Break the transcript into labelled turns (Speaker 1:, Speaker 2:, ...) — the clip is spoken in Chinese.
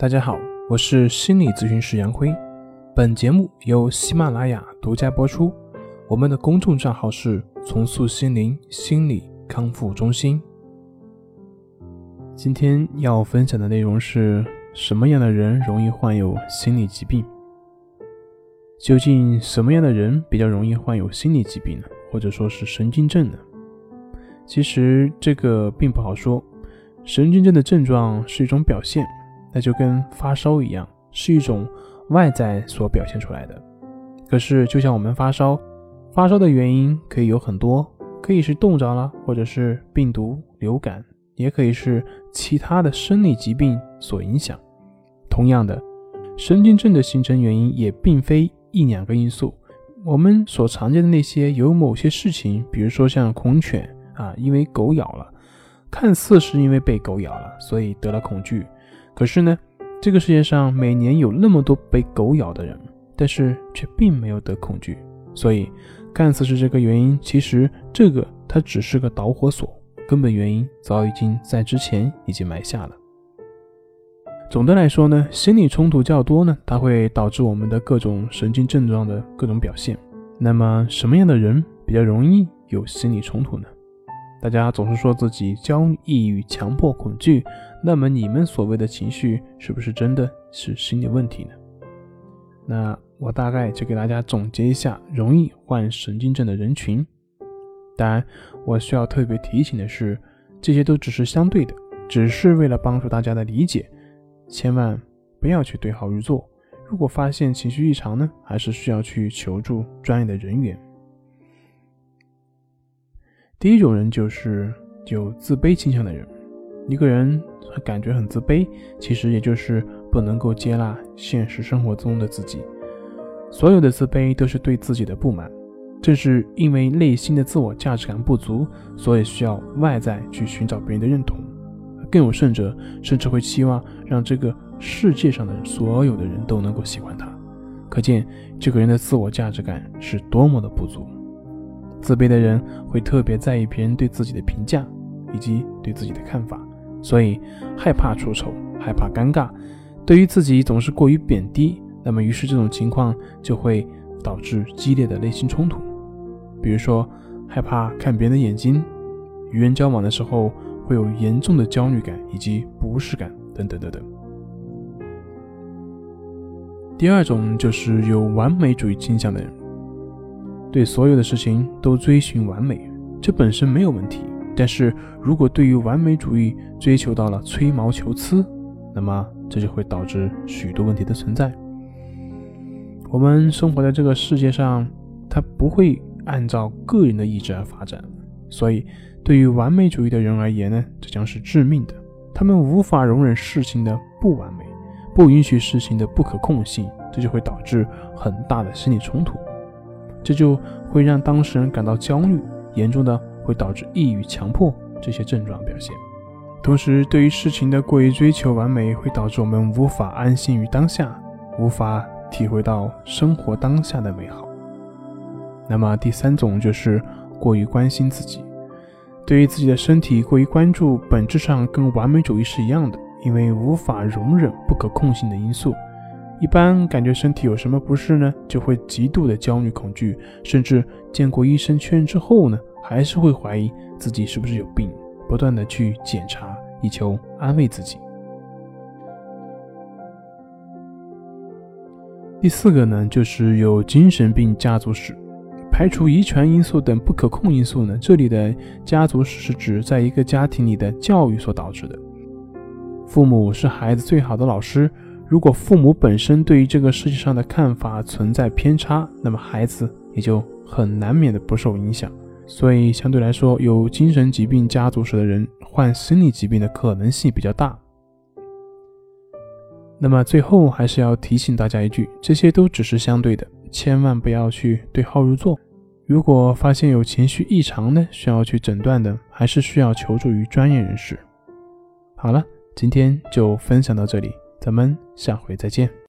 Speaker 1: 大家好，我是心理咨询师杨辉。本节目由喜马拉雅独家播出。我们的公众账号是“重塑心灵心理康复中心”。今天要分享的内容是什么样的人容易患有心理疾病？究竟什么样的人比较容易患有心理疾病呢？或者说是神经症呢？其实这个并不好说。神经症的症状是一种表现。那就跟发烧一样，是一种外在所表现出来的。可是，就像我们发烧，发烧的原因可以有很多，可以是冻着了，或者是病毒、流感，也可以是其他的生理疾病所影响。同样的，神经症的形成原因也并非一两个因素。我们所常见的那些有某些事情，比如说像恐犬啊，因为狗咬了，看似是因为被狗咬了，所以得了恐惧。可是呢，这个世界上每年有那么多被狗咬的人，但是却并没有得恐惧，所以看似是这个原因，其实这个它只是个导火索，根本原因早已经在之前已经埋下了。总的来说呢，心理冲突较多呢，它会导致我们的各种神经症状的各种表现。那么什么样的人比较容易有心理冲突呢？大家总是说自己焦虑、抑郁、强迫、恐惧，那么你们所谓的情绪是不是真的是心理问题呢？那我大概就给大家总结一下容易患神经症的人群。当然，我需要特别提醒的是，这些都只是相对的，只是为了帮助大家的理解，千万不要去对号入座。如果发现情绪异常呢，还是需要去求助专业的人员。第一种人就是有自卑倾向的人。一个人感觉很自卑，其实也就是不能够接纳现实生活中的自己。所有的自卑都是对自己的不满，正是因为内心的自我价值感不足，所以需要外在去寻找别人的认同。更有甚者，甚至会期望让这个世界上的所有的人都能够喜欢他。可见这个人的自我价值感是多么的不足。自卑的人会特别在意别人对自己的评价以及对自己的看法，所以害怕出丑，害怕尴尬，对于自己总是过于贬低。那么，于是这种情况就会导致激烈的内心冲突。比如说，害怕看别人的眼睛，与人交往的时候会有严重的焦虑感以及不适感等等等等。第二种就是有完美主义倾向的人。对所有的事情都追寻完美，这本身没有问题。但是如果对于完美主义追求到了吹毛求疵，那么这就会导致许多问题的存在。我们生活在这个世界上，它不会按照个人的意志而发展，所以对于完美主义的人而言呢，这将是致命的。他们无法容忍事情的不完美，不允许事情的不可控性，这就会导致很大的心理冲突。这就会让当事人感到焦虑，严重的会导致抑郁、强迫这些症状表现。同时，对于事情的过于追求完美，会导致我们无法安心于当下，无法体会到生活当下的美好。那么第三种就是过于关心自己，对于自己的身体过于关注，本质上跟完美主义是一样的，因为无法容忍不可控性的因素。一般感觉身体有什么不适呢，就会极度的焦虑恐惧，甚至见过医生确认之后呢，还是会怀疑自己是不是有病，不断的去检查，以求安慰自己。第四个呢，就是有精神病家族史，排除遗传因素等不可控因素呢，这里的家族史是指在一个家庭里的教育所导致的，父母是孩子最好的老师。如果父母本身对于这个世界上的看法存在偏差，那么孩子也就很难免的不受影响。所以相对来说，有精神疾病家族史的人患心理疾病的可能性比较大。那么最后还是要提醒大家一句：这些都只是相对的，千万不要去对号入座。如果发现有情绪异常呢，需要去诊断的，还是需要求助于专业人士。好了，今天就分享到这里。咱们下回再见。